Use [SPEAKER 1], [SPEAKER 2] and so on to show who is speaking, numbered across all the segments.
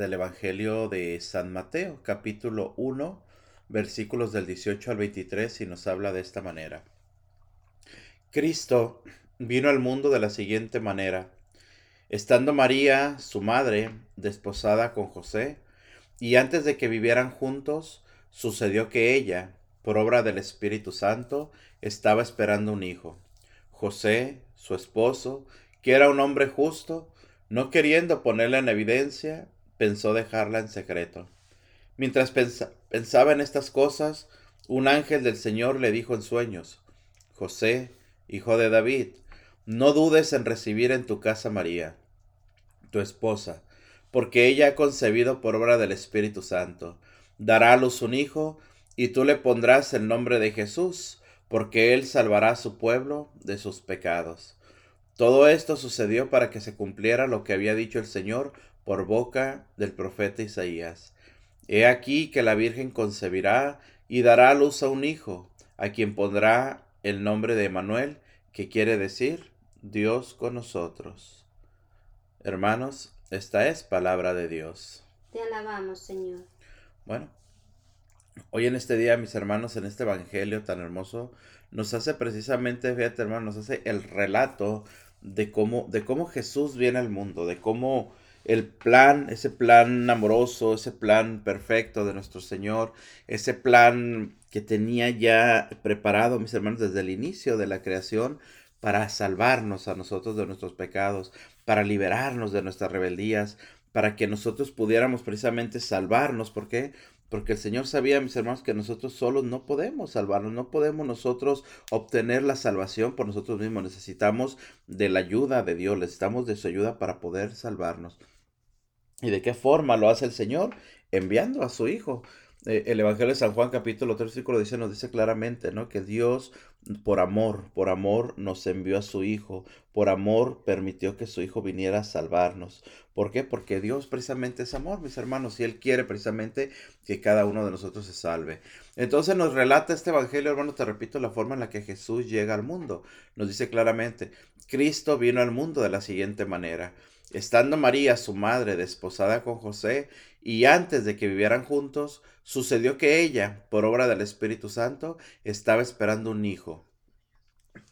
[SPEAKER 1] del Evangelio de San Mateo, capítulo 1, versículos del 18 al 23, y nos habla de esta manera. Cristo vino al mundo de la siguiente manera. Estando María, su madre, desposada con José, y antes de que vivieran juntos, sucedió que ella, por obra del Espíritu Santo, estaba esperando un hijo. José, su esposo, que era un hombre justo, no queriendo ponerla en evidencia, pensó dejarla en secreto. Mientras pensaba en estas cosas, un ángel del Señor le dijo en sueños, José, hijo de David, no dudes en recibir en tu casa María, tu esposa, porque ella ha concebido por obra del Espíritu Santo. Dará a luz un hijo, y tú le pondrás el nombre de Jesús, porque él salvará a su pueblo de sus pecados. Todo esto sucedió para que se cumpliera lo que había dicho el Señor por boca del profeta Isaías. He aquí que la Virgen concebirá y dará a luz a un hijo, a quien pondrá el nombre de Manuel, que quiere decir Dios con nosotros. Hermanos, esta es palabra de Dios.
[SPEAKER 2] Te alabamos, Señor.
[SPEAKER 1] Bueno, hoy en este día, mis hermanos, en este Evangelio tan hermoso, nos hace precisamente, fíjate hermano, nos hace el relato de cómo, de cómo Jesús viene al mundo, de cómo el plan, ese plan amoroso, ese plan perfecto de nuestro Señor, ese plan que tenía ya preparado, mis hermanos, desde el inicio de la creación, para salvarnos a nosotros de nuestros pecados, para liberarnos de nuestras rebeldías, para que nosotros pudiéramos precisamente salvarnos. ¿Por qué? Porque el Señor sabía, mis hermanos, que nosotros solos no podemos salvarnos, no podemos nosotros obtener la salvación por nosotros mismos. Necesitamos de la ayuda de Dios, necesitamos de su ayuda para poder salvarnos. ¿Y de qué forma lo hace el Señor? Enviando a su Hijo. Eh, el Evangelio de San Juan capítulo 3 versículo dice, nos dice claramente, ¿no? Que Dios por amor, por amor nos envió a su Hijo, por amor permitió que su Hijo viniera a salvarnos. ¿Por qué? Porque Dios precisamente es amor, mis hermanos, y Él quiere precisamente que cada uno de nosotros se salve. Entonces nos relata este Evangelio, hermano, te repito, la forma en la que Jesús llega al mundo. Nos dice claramente, Cristo vino al mundo de la siguiente manera. Estando María, su madre, desposada con José, y antes de que vivieran juntos, sucedió que ella, por obra del Espíritu Santo, estaba esperando un hijo.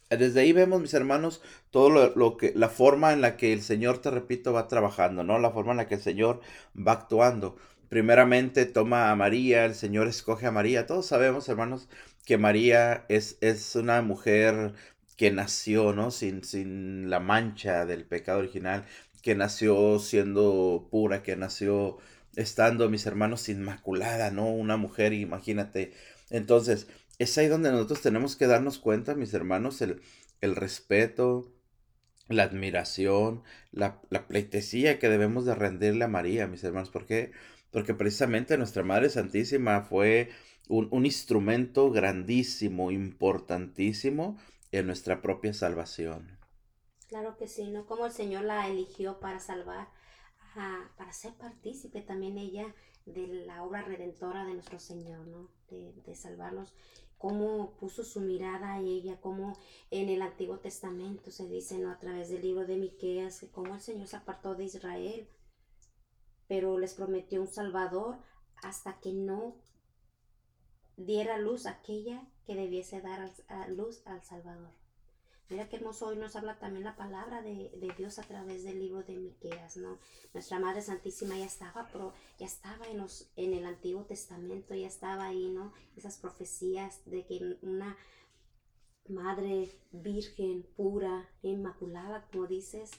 [SPEAKER 1] Desde ahí vemos, mis hermanos, todo lo, que, la forma en la que el Señor, te repito, va trabajando, ¿no? La forma en la que el Señor va actuando. Primeramente toma a María, el Señor escoge a María. Todos sabemos, hermanos, que María es, es una mujer que nació, ¿no? Sin, sin la mancha del pecado original, que nació siendo pura, que nació estando mis hermanos inmaculada, ¿no? Una mujer, imagínate. Entonces, es ahí donde nosotros tenemos que darnos cuenta, mis hermanos, el, el respeto, la admiración, la, la, pleitesía que debemos de rendirle a María, mis hermanos. ¿Por qué? Porque precisamente nuestra Madre Santísima fue un, un instrumento grandísimo, importantísimo en nuestra propia salvación.
[SPEAKER 2] Claro que sí, ¿no? Como el Señor la eligió para salvar, para ser partícipe también ella de la obra redentora de nuestro Señor, ¿no? De, salvarnos. Cómo puso su mirada a ella, como en el Antiguo Testamento se dice, ¿no? A través del libro de Miqueas, que cómo el Señor se apartó de Israel, pero les prometió un Salvador hasta que no diera luz aquella que debiese dar luz al Salvador. Mira qué hermoso hoy nos habla también la palabra de, Dios a través del libro de Miqueas, ¿no? Nuestra Madre Santísima ya estaba, pero ya estaba en, los, en el Antiguo Testamento, ya estaba ahí, ¿no? Esas profecías de que una Madre virgen, pura, inmaculada, como dices,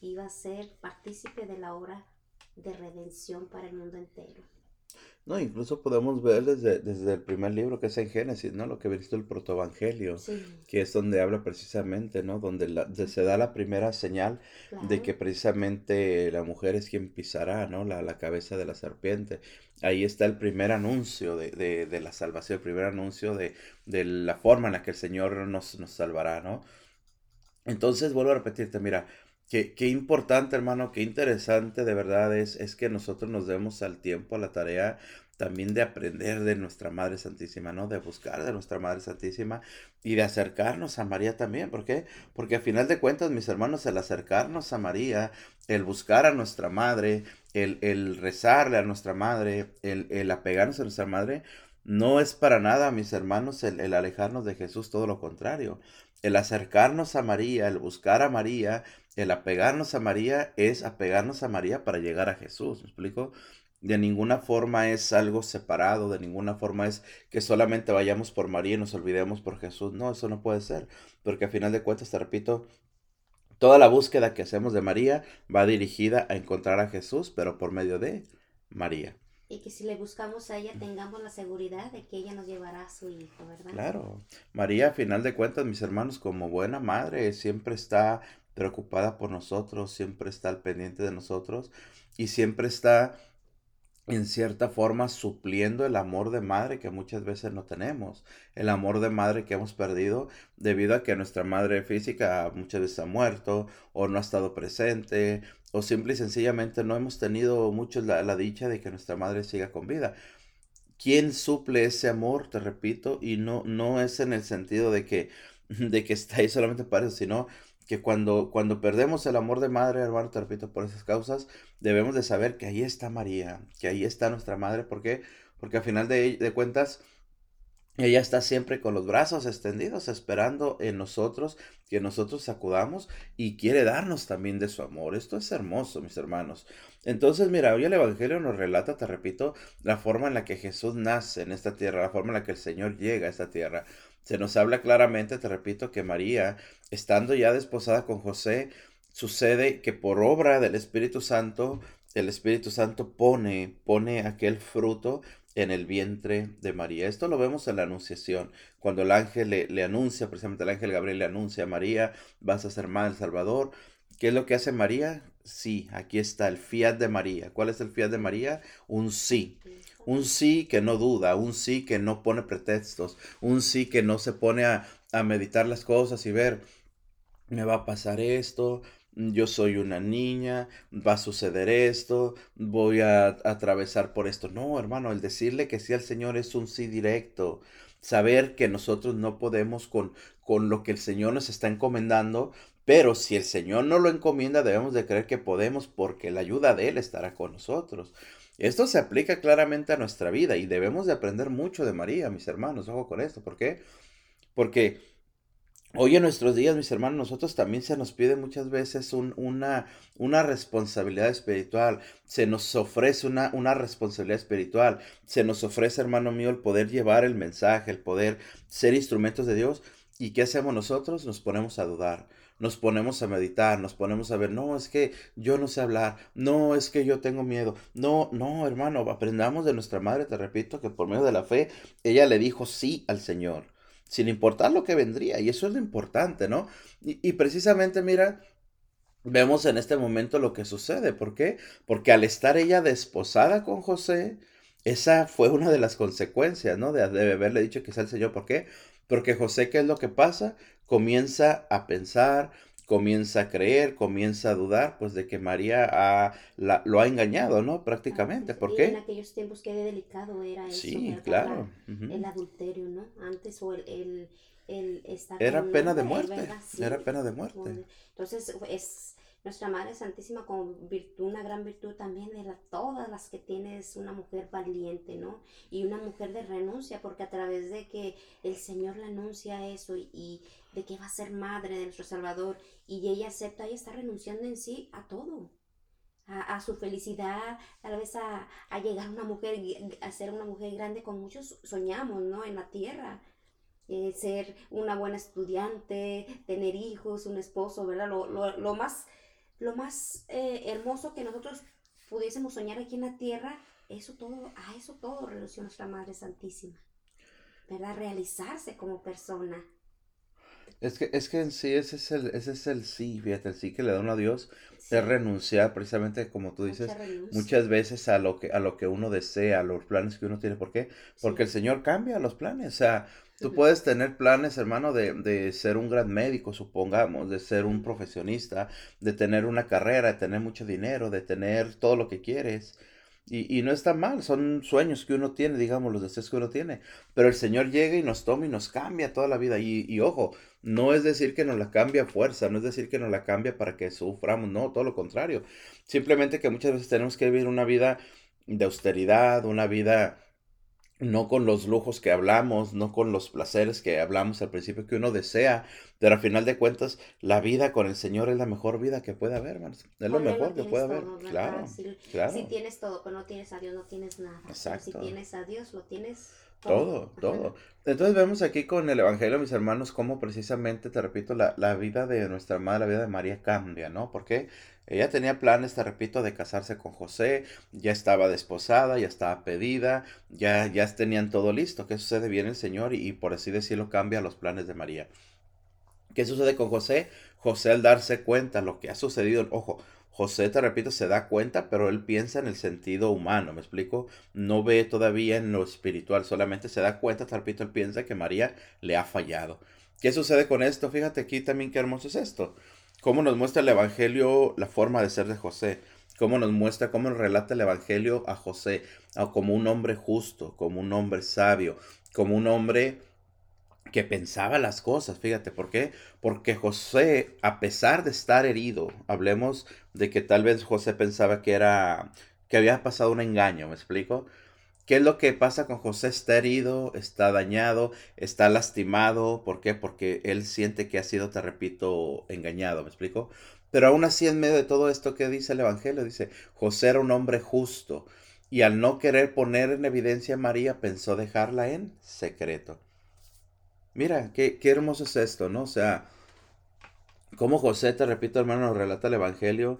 [SPEAKER 2] iba a ser partícipe de la obra de redención para el mundo entero.
[SPEAKER 1] No, incluso podemos ver desde, desde el primer libro que es en Génesis, ¿no? Lo que visto el protoevangelio, que es donde habla precisamente, ¿no? Donde, la, se da la primera señal de que precisamente la mujer es quien pisará, ¿no? La, la cabeza de la serpiente. Ahí está el primer anuncio de, de, de la salvación, el primer anuncio de, de, la forma en la que el Señor nos, nos salvará, ¿no? Entonces, vuelvo a repetirte, mira, Qué, qué, importante, hermano, qué interesante de verdad es, es que nosotros nos demos al tiempo, a la tarea también de aprender de nuestra Madre Santísima, ¿no? De buscar de nuestra Madre Santísima y de acercarnos a María también. ¿Por qué? Porque a final de cuentas, mis hermanos, el acercarnos a María, el buscar a nuestra Madre, el, el rezarle a nuestra Madre, el, el, apegarnos a nuestra Madre, no es para nada, mis hermanos, el, el alejarnos de Jesús, todo lo contrario. El acercarnos a María, el buscar a María, el apegarnos a María es apegarnos a María para llegar a Jesús. ¿Me explico? De ninguna forma es algo separado, de ninguna forma es que solamente vayamos por María y nos olvidemos por Jesús. No, eso no puede ser, porque a final de cuentas, te repito, toda la búsqueda que hacemos de María va dirigida a encontrar a Jesús, pero por medio de María.
[SPEAKER 2] Y que si le buscamos a ella tengamos la seguridad de que ella nos llevará a su hijo, ¿verdad?
[SPEAKER 1] Claro. María, a final de cuentas, mis hermanos, como buena madre, siempre está preocupada por nosotros, siempre está al pendiente de nosotros y siempre está en cierta forma supliendo el amor de madre que muchas veces no tenemos, el amor de madre que hemos perdido debido a que nuestra madre física muchas veces ha muerto o no ha estado presente o simple y sencillamente no hemos tenido mucho la, la dicha de que nuestra madre siga con vida. ¿Quién suple ese amor? Te repito, y no, no es en el sentido de que, de que está ahí solamente para eso, sino que cuando, cuando perdemos el amor de madre, hermano, te repito, por esas causas, debemos de saber que ahí está María, que ahí está nuestra madre. ¿Por qué? Porque al final de, cuentas, ella está siempre con los brazos extendidos, esperando en nosotros que nosotros acudamos y quiere darnos también de su amor. Esto es hermoso, mis hermanos. Entonces, mira, hoy el Evangelio nos relata, te repito, la forma en la que Jesús nace en esta tierra, la forma en la que el Señor llega a esta tierra. Se nos habla claramente, te repito, que María, estando ya desposada con José, sucede que por obra del Espíritu Santo, el Espíritu Santo pone, pone aquel fruto en el vientre de María. Esto lo vemos en la Anunciación, cuando el ángel le, le, anuncia, precisamente el ángel Gabriel le anuncia a María, vas a ser madre del Salvador. ¿Qué es lo que hace María? Sí, aquí está el fiat de María. ¿Cuál es el fiat de María? Un sí. Un sí que no duda, un sí que no pone pretextos, un sí que no se pone a, a meditar las cosas y ver, me va a pasar esto, yo soy una niña, va a suceder esto, voy a, atravesar por esto. No, hermano, el decirle que sí al Señor es un sí directo. Saber que nosotros no podemos con, con lo que el Señor nos está encomendando, pero si el Señor no lo encomienda, debemos de creer que podemos porque la ayuda de Él estará con nosotros. Esto se aplica claramente a nuestra vida y debemos de aprender mucho de María, mis hermanos. Ojo con esto. ¿Por qué? Porque hoy en nuestros días, mis hermanos, nosotros también se nos pide muchas veces un, una, una responsabilidad espiritual. Se nos ofrece una, una responsabilidad espiritual. Se nos ofrece, hermano mío, el poder llevar el mensaje, el poder ser instrumentos de Dios. ¿Y qué hacemos nosotros? Nos ponemos a dudar nos ponemos a meditar, nos ponemos a ver, no, es que yo no sé hablar, no, es que yo tengo miedo, no, no, hermano, aprendamos de nuestra madre, te repito, que por medio de la fe, ella le dijo sí al Señor, sin importar lo que vendría, y eso es lo importante, ¿no? Y, precisamente, mira, vemos en este momento lo que sucede, ¿por qué? Porque al estar ella desposada con José, esa fue una de las consecuencias, ¿no? De, haberle dicho que es el Señor. ¿Por qué? Porque José, ¿qué es lo que pasa? Comienza a pensar, comienza a creer, comienza a dudar, pues de que María ha, la, lo ha engañado, ¿no? Prácticamente. ¿Por qué?
[SPEAKER 2] En aquellos tiempos qué delicado era eso.
[SPEAKER 1] Sí, claro.
[SPEAKER 2] El adulterio, ¿no? Antes o el, el, el estar
[SPEAKER 1] Era pena de muerte. Sí. Era pena de muerte.
[SPEAKER 2] Entonces es nuestra Madre Santísima con virtud, una gran virtud también de la, todas las que tiene es una mujer valiente, ¿no? Y una mujer de renuncia, porque a través de que el Señor le anuncia eso y, de que va a ser madre de nuestro Salvador y ella acepta y está renunciando en sí a todo. A, a, su felicidad, tal vez a, a llegar a una mujer, a ser una mujer grande como muchos soñamos, ¿no? En la tierra, eh, ser una buena estudiante, tener hijos, un esposo, ¿verdad? Lo, lo, lo más lo más eh, hermoso que nosotros pudiésemos soñar aquí en la tierra, eso todo, a eso todo relaciona nuestra Madre Santísima, ¿verdad? Realizarse como persona.
[SPEAKER 1] Es que, es que en sí ese es el, ese es el sí, fíjate, el sí que le da uno a Dios es renunciar precisamente como tú dices muchas veces a lo que a lo que uno desea, a los planes que uno tiene. ¿Por qué? Porque el Señor cambia los planes. O sea, tú puedes tener planes, hermano, de, de ser un gran médico, supongamos, de ser un profesionista, de tener una carrera, de tener mucho dinero, de tener todo lo que quieres. Y, y, no está mal, son sueños que uno tiene, digamos, los deseos que uno tiene. Pero el Señor llega y nos toma y nos cambia toda la vida. Y, y ojo, no es decir que nos la cambia a fuerza, no es decir que nos la cambia para que suframos, no, todo lo contrario. Simplemente que muchas veces tenemos que vivir una vida de austeridad, una vida no con los lujos que hablamos, no con los placeres que hablamos al principio que uno desea, pero al final de cuentas la vida con el Señor es la mejor vida que puede haber, hermanos. Es lo mejor que puede haber. Claro,
[SPEAKER 2] claro. Si tienes todo, pero no tienes a Dios, no tienes nada. Exacto. si tienes a Dios, lo tienes
[SPEAKER 1] todo, todo. Entonces vemos aquí con el Evangelio, mis hermanos, cómo precisamente, te repito, la, la vida de nuestra madre, la vida de María cambia, ¿no? Porque ella tenía planes, te repito, de casarse con José, ya estaba desposada, ya estaba pedida, ya, ya tenían todo listo. ¿Qué sucede? Viene el Señor y, y por así decirlo cambia los planes de María. ¿Qué sucede con José? José al darse cuenta lo que ha sucedido, ojo, José, te repito, se da cuenta, pero él piensa en el sentido humano, ¿me explico? No ve todavía en lo espiritual, solamente se da cuenta, te repito, él piensa que María le ha fallado. ¿Qué sucede con esto? Fíjate aquí también qué hermoso es esto cómo nos muestra el Evangelio la forma de ser de José, cómo nos muestra, cómo nos relata el Evangelio a José como un hombre justo, como un hombre sabio, como un hombre que pensaba las cosas, fíjate, ¿por qué? Porque José, a pesar de estar herido, hablemos de que tal vez José pensaba que era, que había pasado un engaño, ¿me explico? ¿Qué es lo que pasa con José? Está herido, está dañado, está lastimado. ¿Por qué? Porque él siente que ha sido, te repito, engañado. ¿Me explico? Pero aún así, en medio de todo esto que dice el Evangelio, dice, José era un hombre justo y al no querer poner en evidencia a María, pensó dejarla en secreto. Mira, qué, qué hermoso es esto, ¿no? O sea, como José, te repito, hermano, relata el Evangelio,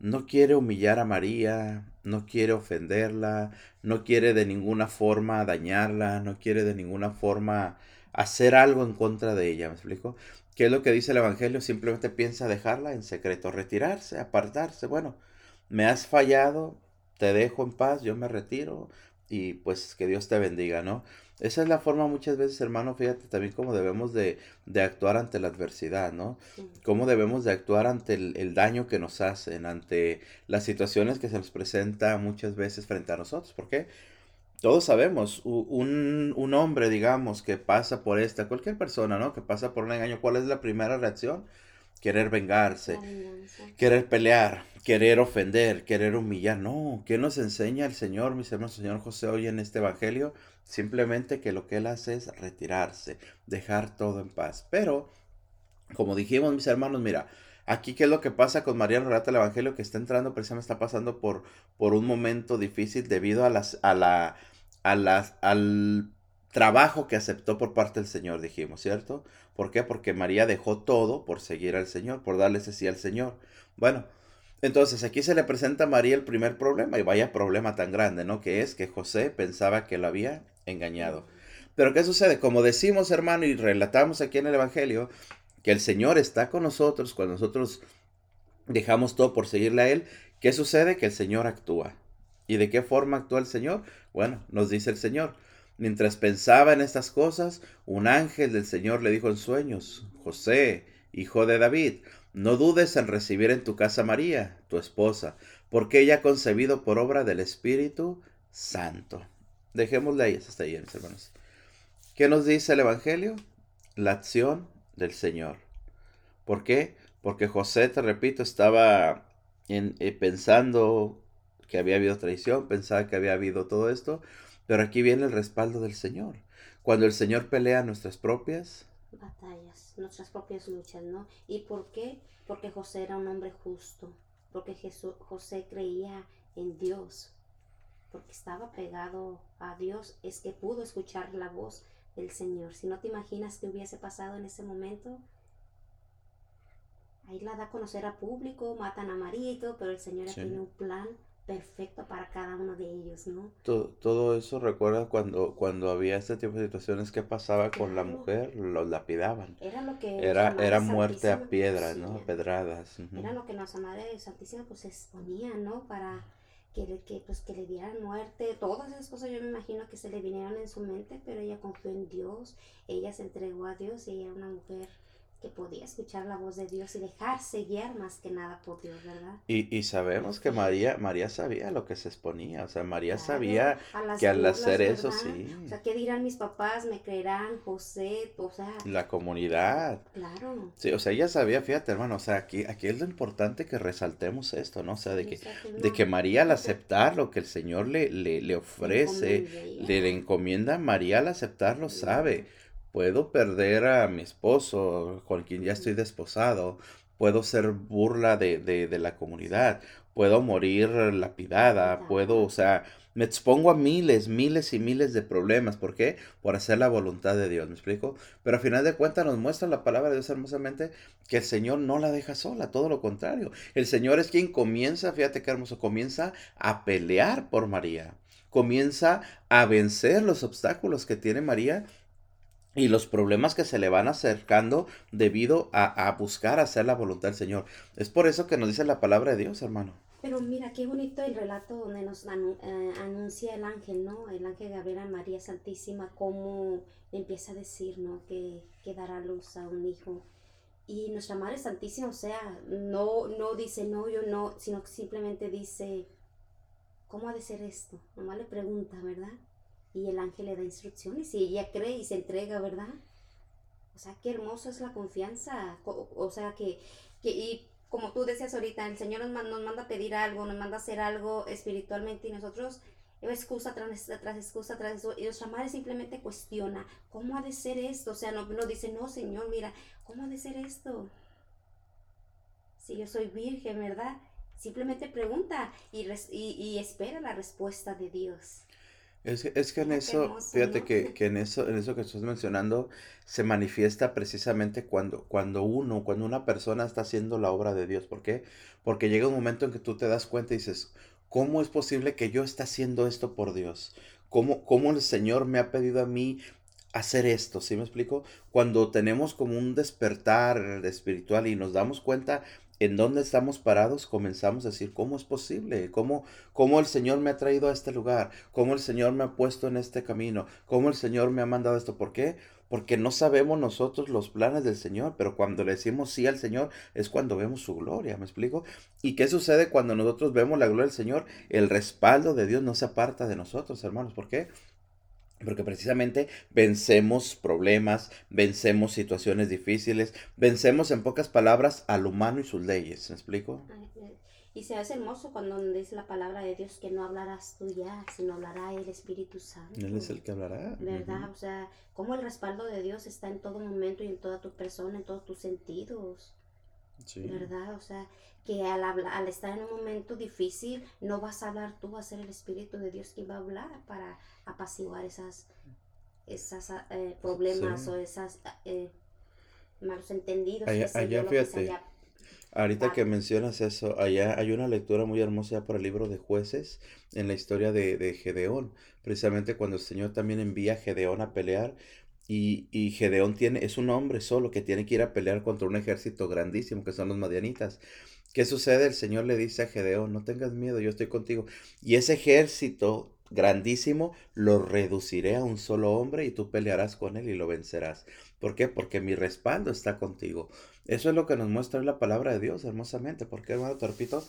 [SPEAKER 1] no quiere humillar a María, no quiere ofenderla, no quiere de ninguna forma dañarla, no quiere de ninguna forma hacer algo en contra de ella, ¿me explico? ¿Qué es lo que dice el Evangelio? Simplemente piensa dejarla en secreto, retirarse, apartarse. Bueno, me has fallado, te dejo en paz, yo me retiro y pues que Dios te bendiga, ¿no? Esa es la forma muchas veces, hermano, fíjate también cómo debemos de, actuar ante la adversidad, ¿no? Cómo debemos de actuar ante el, daño que nos hacen, ante las situaciones que se nos presenta muchas veces frente a nosotros. ¿Por qué? Todos sabemos, un, un hombre, digamos, que pasa por esta, cualquier persona, ¿no? Que pasa por un engaño, ¿cuál es la primera reacción? Querer vengarse, querer pelear, querer ofender, querer humillar. No, ¿qué nos enseña el Señor, mis hermanos, el Señor José hoy en este Evangelio? Simplemente que lo que él hace es retirarse, dejar todo en paz. Pero, como dijimos mis hermanos, mira, aquí qué es lo que pasa con María relata el Evangelio que está entrando, precisamente está pasando por, por un momento difícil debido a las, a la, a las, al trabajo que aceptó por parte del Señor, dijimos, ¿cierto? ¿Por qué? Porque María dejó todo por seguir al Señor, por darle ese sí al Señor. Bueno, entonces aquí se le presenta a María el primer problema, y vaya problema tan grande, ¿no? Que es que José pensaba que lo había engañado. Pero ¿qué sucede? Como decimos, hermano, y relatamos aquí en el Evangelio, que el Señor está con nosotros cuando nosotros dejamos todo por seguirle a Él, ¿qué sucede? Que el Señor actúa. ¿Y de qué forma actúa el Señor? Bueno, nos dice el Señor. Mientras pensaba en estas cosas, un ángel del Señor le dijo en sueños, José, hijo de David, no dudes en recibir en tu casa a María, tu esposa, porque ella ha concebido por obra del Espíritu Santo. Dejémosle ahí hasta ahí, mis hermanos. ¿Qué nos dice el Evangelio? La acción del Señor. ¿Por qué? Porque José, te repito, estaba en, eh, pensando que había habido traición, pensaba que había habido todo esto, pero aquí viene el respaldo del Señor. Cuando el Señor pelea nuestras propias
[SPEAKER 2] batallas, nuestras propias luchas, ¿no? ¿Y por qué? Porque José era un hombre justo, porque Jesús, José creía en Dios, porque estaba pegado a Dios, es que pudo escuchar la voz del Señor. Si no te imaginas qué hubiese pasado en ese momento, ahí la da a conocer a público, matan a Marito, pero el Señor tiene un plan perfecto para cada uno de ellos, ¿no?
[SPEAKER 1] Todo, todo eso recuerda cuando, cuando había este tipo de situaciones que pasaba con la mujer, los lapidaban.
[SPEAKER 2] Era lo que
[SPEAKER 1] Era, era muerte a
[SPEAKER 2] Santísima,
[SPEAKER 1] piedras,
[SPEAKER 2] sí,
[SPEAKER 1] ¿no? Pedradas. ujú.
[SPEAKER 2] era lo que nuestra Madre Santísima pues exponía, ¿no? Para que, le- que, pues, que le dieran muerte, todas esas cosas yo me imagino que se le vinieron en su mente, pero ella confió en Dios, ella se entregó a Dios y ella era una mujer que podía escuchar la voz de Dios y dejarse guiar más que nada por Dios, ¿verdad?
[SPEAKER 1] Y, y sabemos que. María, María sabía lo que se exponía, o sea, María
[SPEAKER 2] Claro,
[SPEAKER 1] sabía
[SPEAKER 2] a
[SPEAKER 1] que al hacer eso,
[SPEAKER 2] ¿verdad?
[SPEAKER 1] sí,
[SPEAKER 2] O sea, ¿qué dirán mis papás? ¿Me creerán? José, o sea,
[SPEAKER 1] la comunidad,
[SPEAKER 2] claro.
[SPEAKER 1] sí, o sea, ella sabía, fíjate, hermano, o sea, aquí, aquí es lo importante que resaltemos esto, ¿no? O sea, de que, de que María al aceptar lo que el Señor le, le, le ofrece, le, le encomienda, María al aceptarlo sabe, puedo perder a mi esposo con quien ya estoy desposado, puedo ser burla de, de, de la comunidad, puedo morir lapidada, puedo, o sea, me expongo a miles, miles y miles de problemas. ¿Por qué? Por hacer la voluntad de Dios, ¿me explico? Pero al final de cuentas nos muestra la palabra de Dios hermosamente que el Señor no la deja sola, todo lo contrario. El Señor es quien comienza, fíjate qué hermoso, comienza a pelear por María, comienza a vencer los obstáculos que tiene María y los problemas que se le van acercando debido a, a buscar hacer la voluntad del Señor. Es por eso que nos dice la palabra de Dios, hermano.
[SPEAKER 2] Pero mira, qué bonito el relato donde nos eh, anuncia el ángel, ¿no? El ángel Gabriel a María Santísima, cómo empieza a decir, ¿no? Que, que dará luz a un hijo. Y nuestra Madre Santísima, o sea, no, no dice, no, yo no, sino que simplemente dice, ¿cómo ha de ser esto? Nomás le pregunta, ¿verdad? Y el ángel le da instrucciones y ella cree y se entrega, ¿verdad? O sea, qué hermoso es la confianza. O, sea, que, que, y como tú decías ahorita, el Señor nos, man- nos manda a pedir algo, nos manda a hacer algo espiritualmente y nosotros excusa tras, excusa tras eso, y nuestra madre simplemente cuestiona, ¿cómo ha de ser esto? O sea, no, dice, no, Señor, mira, ¿cómo ha de ser esto? Si yo soy virgen, ¿verdad? Simplemente pregunta y, res- y espera la respuesta de Dios.
[SPEAKER 1] Es que, es que en eso, fíjate que, que en eso, en eso que estás mencionando, se manifiesta precisamente cuando, cuando uno, cuando una persona está haciendo la obra de Dios. ¿Por qué? Porque llega un momento en que tú te das cuenta y dices, ¿cómo es posible que yo esté haciendo esto por Dios? ¿Cómo, cómo el Señor me ha pedido a mí hacer esto? ¿Sí me explico? Cuando tenemos como un despertar espiritual y nos damos cuenta en dónde estamos parados, comenzamos a decir, ¿cómo es posible? ¿Cómo, cómo el Señor me ha traído a este lugar? ¿Cómo el Señor me ha puesto en este camino? ¿Cómo el Señor me ha mandado esto? ¿Por qué? Porque no sabemos nosotros los planes del Señor, pero cuando le decimos sí al Señor es cuando vemos su gloria, ¿me explico? ¿Y qué sucede cuando nosotros vemos la gloria del Señor? El respaldo de Dios no se aparta de nosotros, hermanos. ¿Por qué? Porque precisamente vencemos problemas, vencemos situaciones difíciles, vencemos en pocas palabras al humano y sus leyes, ¿me explico?
[SPEAKER 2] Y se hace hermoso cuando dice la palabra de Dios que no hablarás tú ya, sino hablará el Espíritu Santo.
[SPEAKER 1] Él es el que hablará.
[SPEAKER 2] ¿Verdad?
[SPEAKER 1] ujú.
[SPEAKER 2] O sea, cómo el respaldo de Dios está en todo momento y en toda tu persona, en todos tus sentidos.
[SPEAKER 1] Sí.
[SPEAKER 2] ¿Verdad? O sea, que al, habla- al estar en un momento difícil, no vas a hablar tú, va a ser el Espíritu de Dios quien va a hablar para apaciguar esas, esas eh, problemas
[SPEAKER 1] Sí.
[SPEAKER 2] o esas eh, malos entendidos.
[SPEAKER 1] Allá- allá
[SPEAKER 2] lo que
[SPEAKER 1] fíjate,
[SPEAKER 2] haya-
[SPEAKER 1] Ahorita que mencionas eso, allá hay una lectura muy hermosa por el libro de jueces en la historia de, de Gedeón, precisamente cuando el Señor también envía a Gedeón a pelear y, Gedeón tiene, es un hombre solo que tiene que ir a pelear contra un ejército grandísimo que son los madianitas. ¿Qué sucede? El Señor le dice a Gedeón, no tengas miedo, yo estoy contigo. Y ese ejército grandísimo lo reduciré a un solo hombre y tú pelearás con él y lo vencerás. ¿Por qué? Porque mi respaldo está contigo. Eso es lo que nos muestra la palabra de Dios hermosamente. ¿Por qué, hermano? Te repito.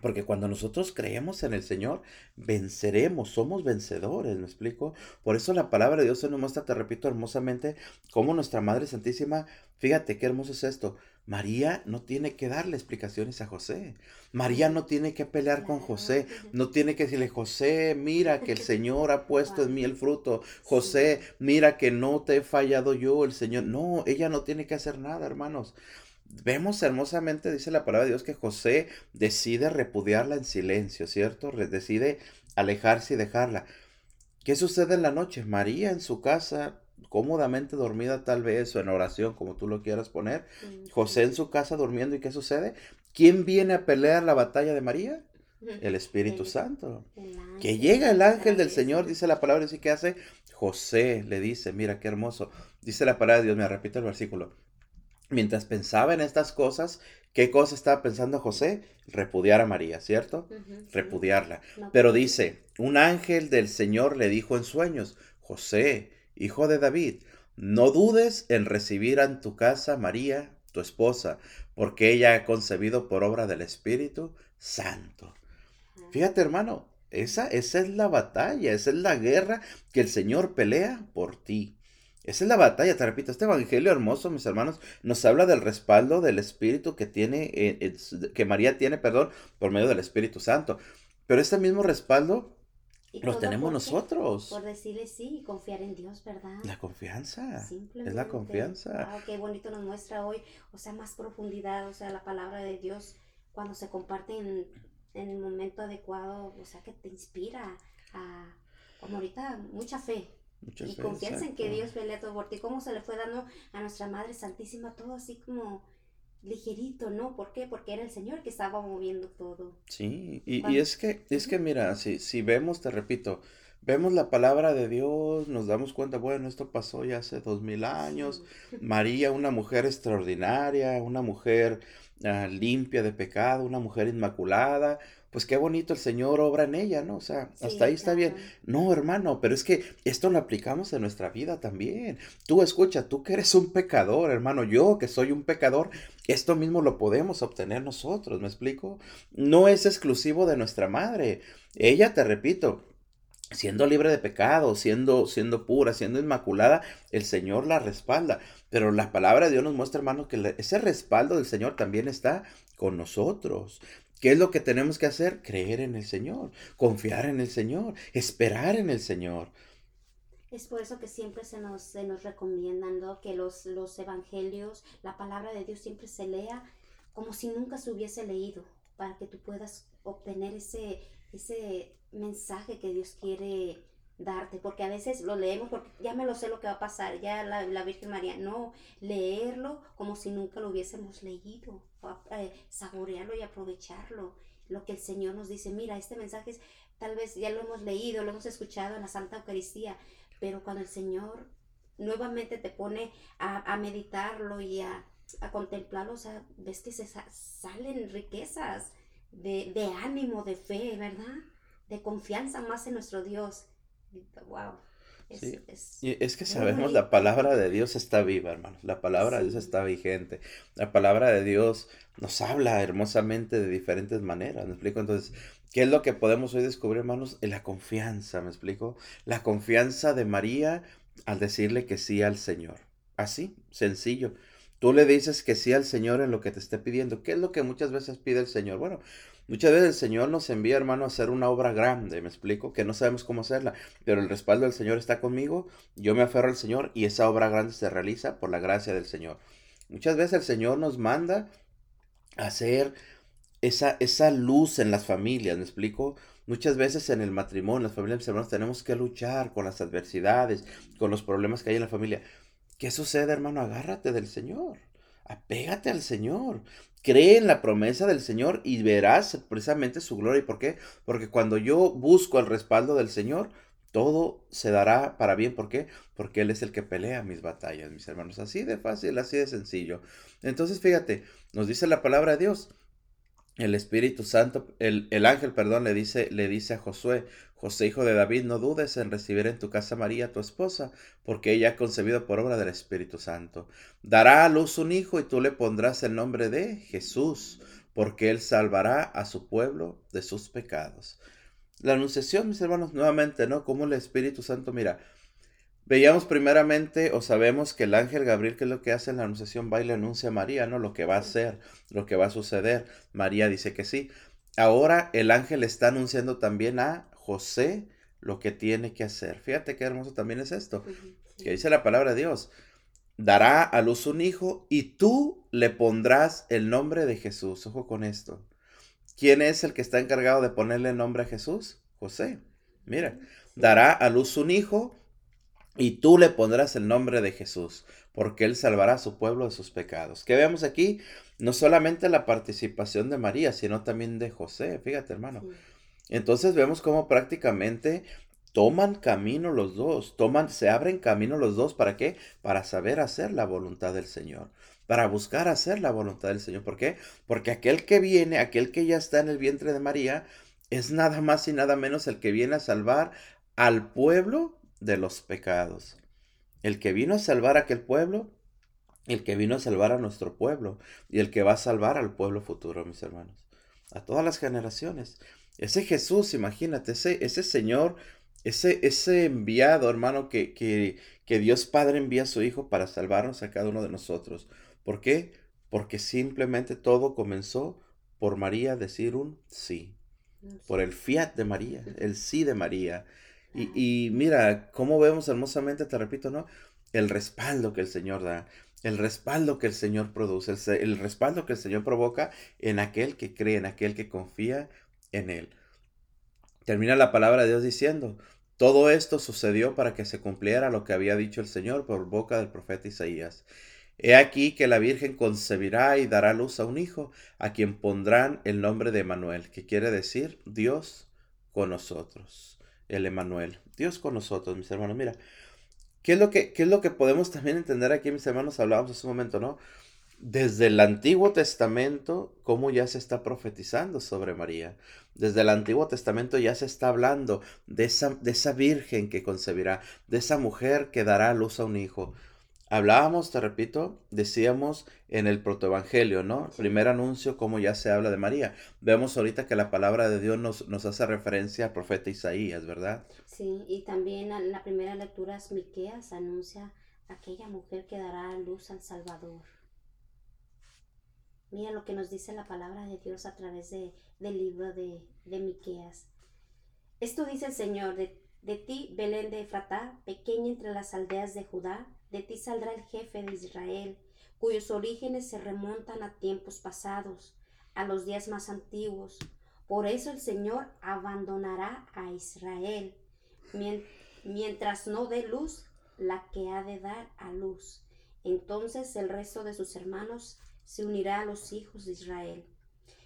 [SPEAKER 1] Porque cuando nosotros creemos en el Señor, venceremos, somos vencedores, ¿me explico? Por eso la palabra de Dios se nos muestra, te repito, hermosamente, como nuestra Madre Santísima, fíjate qué hermoso es esto. María no tiene que darle explicaciones a José. María no tiene que pelear con José. No tiene que decirle, José, mira que el Señor ha puesto en mí el fruto. José, mira que no te he fallado yo, el Señor. No, ella no tiene que hacer nada, hermanos. Vemos hermosamente, dice la palabra de Dios, que José decide repudiarla en silencio, ¿cierto? Decide alejarse y dejarla. ¿Qué sucede en la noche? María en su casa, cómodamente dormida tal vez, o en oración, como tú lo quieras poner. José en su casa durmiendo, ¿y qué sucede? ¿Quién viene a pelear la batalla de María? El Espíritu Santo. Que llega el ángel del. Señor, dice la palabra, dice que hace José, le dice, mira qué hermoso. Dice la palabra de Dios, me repito el versículo. Mientras pensaba en estas cosas, ¿qué cosa estaba pensando José? Repudiar a María, ¿cierto? Repudiarla.
[SPEAKER 2] No,
[SPEAKER 1] Pero
[SPEAKER 2] porque-
[SPEAKER 1] dice, un ángel del Señor le dijo en sueños, José, hijo de David, no dudes en recibir en tu casa María, tu esposa, porque ella ha concebido por obra del Espíritu Santo. Fíjate, hermano, esa, esa es la batalla, esa es la guerra que el Señor pelea por ti. Esa es la batalla, te repito, este evangelio hermoso, mis hermanos, nos habla del respaldo del Espíritu que tiene, eh, eh, que María tiene, perdón, por medio del Espíritu Santo. Pero este mismo respaldo lo tenemos nosotros.
[SPEAKER 2] Por decirle sí y confiar en Dios, ¿verdad?
[SPEAKER 1] La confianza. Es la confianza.
[SPEAKER 2] Wow, qué bonito nos muestra hoy, o sea, más profundidad, o sea, la palabra de Dios cuando se comparte en, en el momento adecuado, o sea, que te inspira a, como ahorita, mucha fe
[SPEAKER 1] Muchas
[SPEAKER 2] y
[SPEAKER 1] veces,
[SPEAKER 2] confianza en que
[SPEAKER 1] exacto.
[SPEAKER 2] Dios pelea todo por ti. ¿Cómo se le fue dando a nuestra Madre Santísima todo así como ligerito, ¿no? ¿Por qué? Porque era el Señor que estaba moviendo todo.
[SPEAKER 1] Sí, y, y es que, es que mira, si, si vemos, te repito, vemos la palabra de Dios, nos damos cuenta, bueno, esto pasó ya hace dos mil años.
[SPEAKER 2] Sí.
[SPEAKER 1] María, una mujer extraordinaria, una mujer ah, limpia de pecado, una mujer inmaculada. Pues qué bonito el Señor obra en ella, ¿no? O sea, hasta ahí está bien. No, hermano, pero es que esto lo aplicamos en nuestra vida también. Tú escucha, tú que eres un pecador, hermano, yo que soy un pecador, esto mismo lo podemos obtener nosotros, ¿me explico? No es exclusivo de nuestra madre. Ella, te repito, siendo libre de pecado, siendo, siendo pura, siendo inmaculada, el Señor la respalda. Pero la palabra de Dios nos muestra, hermano, que ese respaldo del Señor también está con nosotros. ¿Qué es lo que tenemos que hacer? Creer en el Señor, confiar en el Señor, esperar en el Señor.
[SPEAKER 2] Es por eso que siempre se nos, se nos recomienda ¿no? que los, los evangelios, la palabra de Dios siempre se lea como si nunca se hubiese leído, para que tú puedas obtener ese, ese mensaje que Dios quiere darte, porque a veces lo leemos porque ya me lo sé lo que va a pasar, ya la, la Virgen María, no, leerlo como si nunca lo hubiésemos leído, eh, saborearlo y aprovecharlo, lo que el Señor nos dice, mira, este mensaje es, tal vez ya lo hemos leído, lo hemos escuchado en la Santa Eucaristía, pero cuando el Señor nuevamente te pone a, a meditarlo y a, a contemplarlo, o ves que se sa- salen riquezas de, de ánimo, de fe, ¿verdad? De confianza más en nuestro Dios. Wow. Es,
[SPEAKER 1] Sí.
[SPEAKER 2] es-
[SPEAKER 1] Y es que sabemos, la palabra de Dios está viva, hermanos. La palabra de Dios está vigente. La palabra de Dios nos habla hermosamente de diferentes maneras. ¿Me explico? Entonces, ¿qué es lo que podemos hoy descubrir, hermanos? En la confianza, ¿me explico? La confianza de María al decirle que sí al Señor. Así, sencillo. Tú le dices que sí al Señor en lo que te esté pidiendo. ¿Qué es lo que muchas veces pide el Señor? Bueno, muchas veces el Señor nos envía, hermano, a hacer una obra grande, ¿me explico? Que no sabemos cómo hacerla, pero el respaldo del Señor está conmigo, yo me aferro al Señor y esa obra grande se realiza por la gracia del Señor. Muchas veces el Señor nos manda a hacer esa, esa luz en las familias, ¿me explico? Muchas veces en el matrimonio, en las familias, hermanos, tenemos que luchar con las adversidades, con los problemas que hay en la familia. ¿Qué sucede, hermano? Agárrate del Señor. Apégate al Señor. Cree en la promesa del Señor y verás precisamente su gloria. ¿Y por qué? Porque cuando yo busco el respaldo del Señor, todo se dará para bien. ¿Por qué? Porque Él es el que pelea mis batallas, mis hermanos. Así de fácil, así de sencillo. Entonces, fíjate, nos dice la palabra de Dios. El Espíritu Santo, el, el ángel, perdón, le dice, le dice a Josué, José, hijo de David, no dudes en recibir en tu casa a María, tu esposa, porque ella ha concebido por obra del Espíritu Santo. Dará a luz un hijo y tú le pondrás el nombre de Jesús, porque él salvará a su pueblo de sus pecados. La anunciación, mis hermanos, nuevamente, ¿no? Como el Espíritu Santo, mira, veíamos primeramente o sabemos que el ángel Gabriel, que es lo que hace en la anunciación, va y le anuncia a María, ¿no? Lo que va a hacer, lo que va a suceder. María dice que sí. Ahora el ángel está anunciando también a José lo que tiene que hacer. Fíjate qué hermoso también es esto.
[SPEAKER 2] Sí.
[SPEAKER 1] Que dice la palabra de Dios. Dará a luz un hijo y tú le pondrás el nombre de Jesús. Ojo con esto. ¿Quién es el que está encargado de ponerle el nombre a Jesús? José. Mira, dará a luz un hijo y tú le pondrás el nombre de Jesús, porque él salvará a su pueblo de sus pecados. Que veamos aquí no solamente la participación de María, sino también de José, fíjate hermano. Entonces vemos cómo prácticamente toman camino los dos, toman, se abren camino los dos, ¿para qué? Para saber hacer la voluntad del Señor, para buscar hacer la voluntad del Señor. ¿Por qué? Porque aquel que viene, aquel que ya está en el vientre de María, es nada más y nada menos el que viene a salvar al pueblo de los pecados. El que vino a salvar a aquel pueblo, el que vino a salvar a nuestro pueblo y el que va a salvar al pueblo futuro, mis hermanos. A todas las generaciones. Ese Jesús, imagínate, ese, ese Señor, ese, ese enviado, hermano, que, que, que Dios Padre envía a su Hijo para salvarnos a cada uno de nosotros. ¿Por qué? Porque simplemente todo comenzó por María decir un sí. Por el fiat de María, el sí de María. Y, mira, cómo vemos hermosamente, te repito, ¿no? El respaldo que el Señor da, el respaldo que el Señor produce, el, respaldo que el Señor provoca en aquel que cree, en aquel que confía en Él. Termina la palabra de Dios diciendo, todo esto sucedió para que se cumpliera lo que había dicho el Señor por boca del profeta Isaías. He aquí que la Virgen concebirá y dará luz a un hijo, a quien pondrán el nombre de Manuel, que quiere decir Dios con nosotros el Emanuel. Dios con nosotros, mis hermanos. Mira, ¿qué es lo que, qué es lo que podemos también entender aquí, mis hermanos? Hablábamos hace un momento, ¿no? Desde el Antiguo Testamento, cómo ya se está profetizando sobre María. Desde el Antiguo Testamento ya se está hablando de esa, de esa virgen que concebirá, de esa mujer que dará luz a un hijo. Hablábamos, te repito, decíamos en el protoevangelio, ¿no? Primer anuncio, como ya se habla de María. Vemos ahorita que la palabra de Dios nos, nos hace referencia al profeta Isaías, ¿verdad?
[SPEAKER 2] Sí, y también en la primera lectura es Miqueas anuncia aquella mujer que dará a luz al Salvador. Mira lo que nos dice la palabra de Dios a través de, del libro de, de Miqueas. Esto dice el Señor, de, de ti, Belén de Efratá, pequeña entre las aldeas de Judá, de ti saldrá el jefe de Israel, cuyos orígenes se remontan a tiempos pasados, a los días más antiguos. Por eso el Señor abandonará a Israel, mientras no dé luz la que ha de dar a luz. Entonces el resto de sus hermanos se unirá a los hijos de Israel.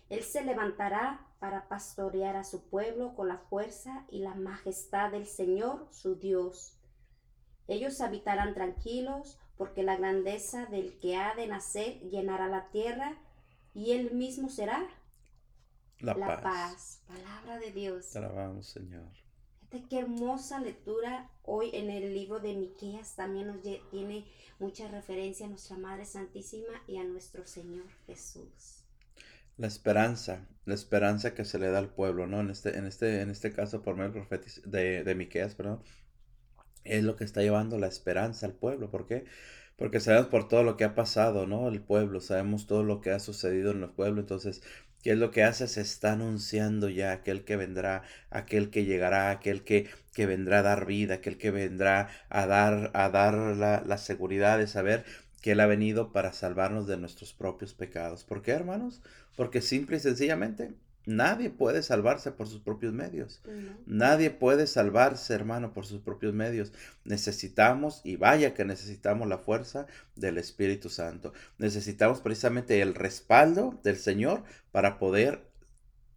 [SPEAKER 2] Él se levantará para pastorear a su pueblo con la fuerza y la majestad del Señor su Dios ellos habitarán tranquilos, porque la grandeza del que ha de nacer llenará la tierra y él mismo será
[SPEAKER 1] la, paz.
[SPEAKER 2] Palabra de Dios.
[SPEAKER 1] Te alabamos, Señor.
[SPEAKER 2] Fíjate qué hermosa lectura hoy en el libro de Miqueas también nos tiene mucha referencia a nuestra Madre Santísima y a nuestro Señor Jesús.
[SPEAKER 1] La esperanza, la esperanza que se le da al pueblo, ¿no? En este, en este, en este caso por medio de, de Miqueas, perdón, es lo que está llevando la esperanza al pueblo. ¿Por qué? Porque sabemos por todo lo que ha pasado, ¿no? El pueblo, sabemos todo lo que ha sucedido en el pueblo. Entonces, ¿qué es lo que hace? Se está anunciando ya aquel que vendrá, aquel que llegará, aquel que, que vendrá a dar vida, aquel que vendrá a dar, a dar la, la seguridad de saber que Él ha venido para salvarnos de nuestros propios pecados. ¿Por qué, hermanos? Porque simple y sencillamente Nadie puede salvarse por sus propios medios. Nadie puede salvarse, hermano, por sus propios medios. Necesitamos, y vaya que necesitamos la fuerza del Espíritu Santo. Necesitamos precisamente el respaldo del Señor para poder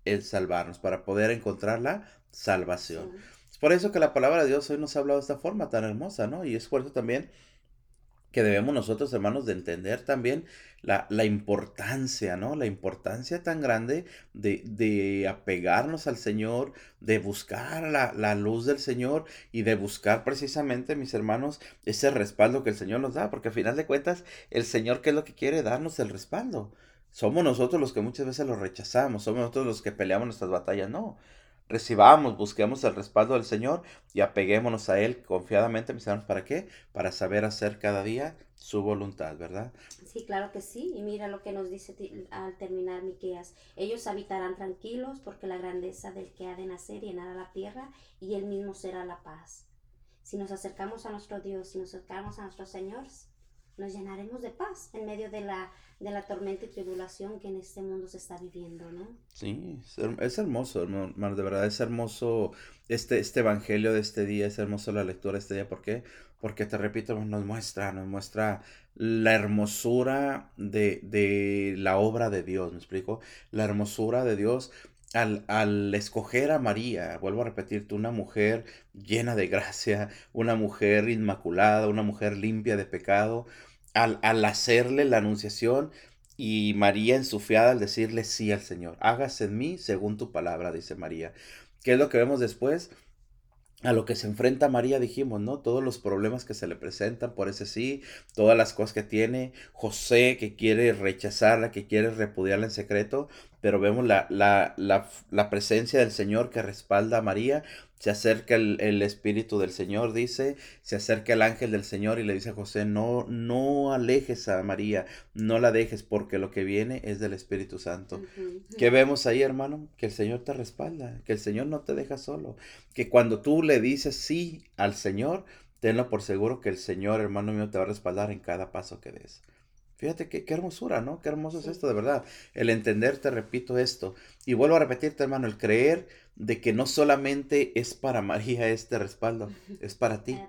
[SPEAKER 1] el salvarnos, para poder encontrar la salvación. Es por eso que la palabra de Dios hoy nos ha hablado de esta forma tan hermosa, ¿no? Y es por eso también que debemos nosotros, hermanos, de entender también la, importancia, ¿no? La importancia tan grande de, de apegarnos al Señor, de buscar la, la, luz del Señor y de buscar precisamente, mis hermanos, ese respaldo que el Señor nos da, porque al final de cuentas, el Señor, ¿qué es lo que quiere? Darnos el respaldo. Somos nosotros los que muchas veces lo rechazamos, somos nosotros los que peleamos nuestras batallas, no recibamos, busquemos el respaldo del Señor y apeguémonos a Él confiadamente, mis hermanos, ¿para qué? Para saber hacer cada día su voluntad, ¿verdad?
[SPEAKER 2] Sí, claro que sí. Y mira lo que nos dice al terminar Miqueas. Ellos habitarán tranquilos porque la grandeza del que ha de nacer llenará la tierra y Él mismo será la paz. Si nos acercamos a nuestro Dios, si nos acercamos a nuestro Señor, nos llenaremos de paz en medio de la, de la tormenta y tribulación que en este mundo se está viviendo, ¿no?
[SPEAKER 1] Sí, es, hermoso, hermano, de verdad es hermoso este, este evangelio de este día, es hermoso la lectura de este día. ¿Por qué? Porque te repito, nos muestra, nos muestra la hermosura de, de la obra de Dios, ¿me explico? La hermosura de Dios al, escoger a María, vuelvo a repetirte, una mujer llena de gracia, una mujer inmaculada, una mujer limpia de pecado, al, al hacerle la anunciación y María ensufiada al decirle sí al Señor, hágase en mí según tu palabra, dice María. ¿Qué es lo que vemos después? a lo que se enfrenta María, dijimos, ¿no? Todos los problemas que se le presentan por ese sí, todas las cosas que tiene, José que quiere rechazarla, que quiere repudiarla en secreto, pero vemos la, la, la, la presencia del Señor que respalda a María se acerca el, Espíritu del Señor, dice, se acerca el ángel del Señor y le dice a José, no, no alejes a María, no la dejes porque lo que viene es del Espíritu Santo. ¿Qué vemos ahí, hermano? Que el Señor te respalda, que el Señor no te deja solo, que cuando tú le dices sí al Señor, tenlo por seguro que el Señor, hermano mío, te va a respaldar en cada paso que des. Fíjate qué, qué hermosura, ¿no? Qué hermoso es esto, de verdad. El entender, te repito esto. Y vuelvo a repetirte, hermano, el creer de que no solamente es para María este respaldo, es para ti,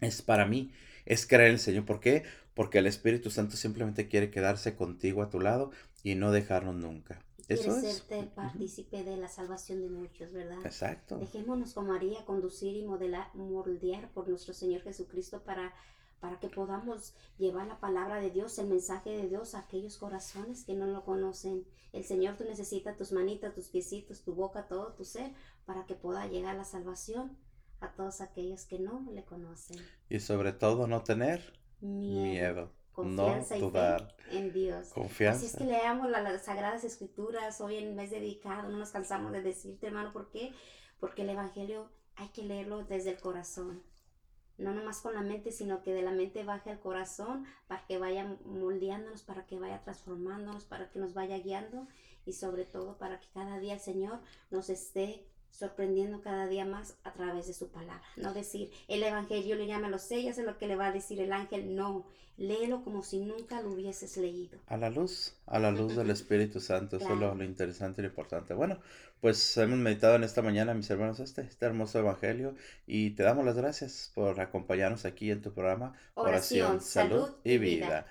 [SPEAKER 1] es para mí, es creer en el Señor. ¿Por qué? Porque el Espíritu Santo simplemente quiere quedarse contigo a tu lado y no dejarnos nunca.
[SPEAKER 2] Eso quiere serte partícipe de la salvación de muchos, ¿verdad?
[SPEAKER 1] Exacto.
[SPEAKER 2] Dejémonos con María conducir y modelar, moldear por nuestro Señor Jesucristo para para que podamos llevar la palabra de Dios, el mensaje de Dios a aquellos corazones que no lo conocen. El Señor tú necesitas tus manitas, tus piecitos, tu boca, todo tu ser, para que pueda llegar la salvación a todos aquellos que no le conocen.
[SPEAKER 1] Y sobre todo no tener miedo.
[SPEAKER 2] Confianza
[SPEAKER 1] no
[SPEAKER 2] dudar. en Dios.
[SPEAKER 1] Confianza.
[SPEAKER 2] Así es que leamos las, Sagradas Escrituras hoy en mes dedicado. No nos cansamos de decirte, hermano, ¿por qué? Porque el Evangelio hay que leerlo desde el corazón no nomás con la mente, sino que de la mente baje al corazón para que vaya moldeándonos, para que vaya transformándonos, para que nos vaya guiando y sobre todo para que cada día el Señor nos esté sorprendiendo cada día más a través de su palabra. No decir, el Evangelio le llama a los sellos, es lo que le va a decir el ángel. No, léelo como si nunca lo hubieses leído.
[SPEAKER 1] A la luz, a la luz del Espíritu Santo, eso es lo, interesante y lo importante. Bueno, pues hemos meditado en esta mañana, mis hermanos, este, este hermoso Evangelio y te damos las gracias por acompañarnos aquí en tu programa
[SPEAKER 2] Oración, Salud y vida.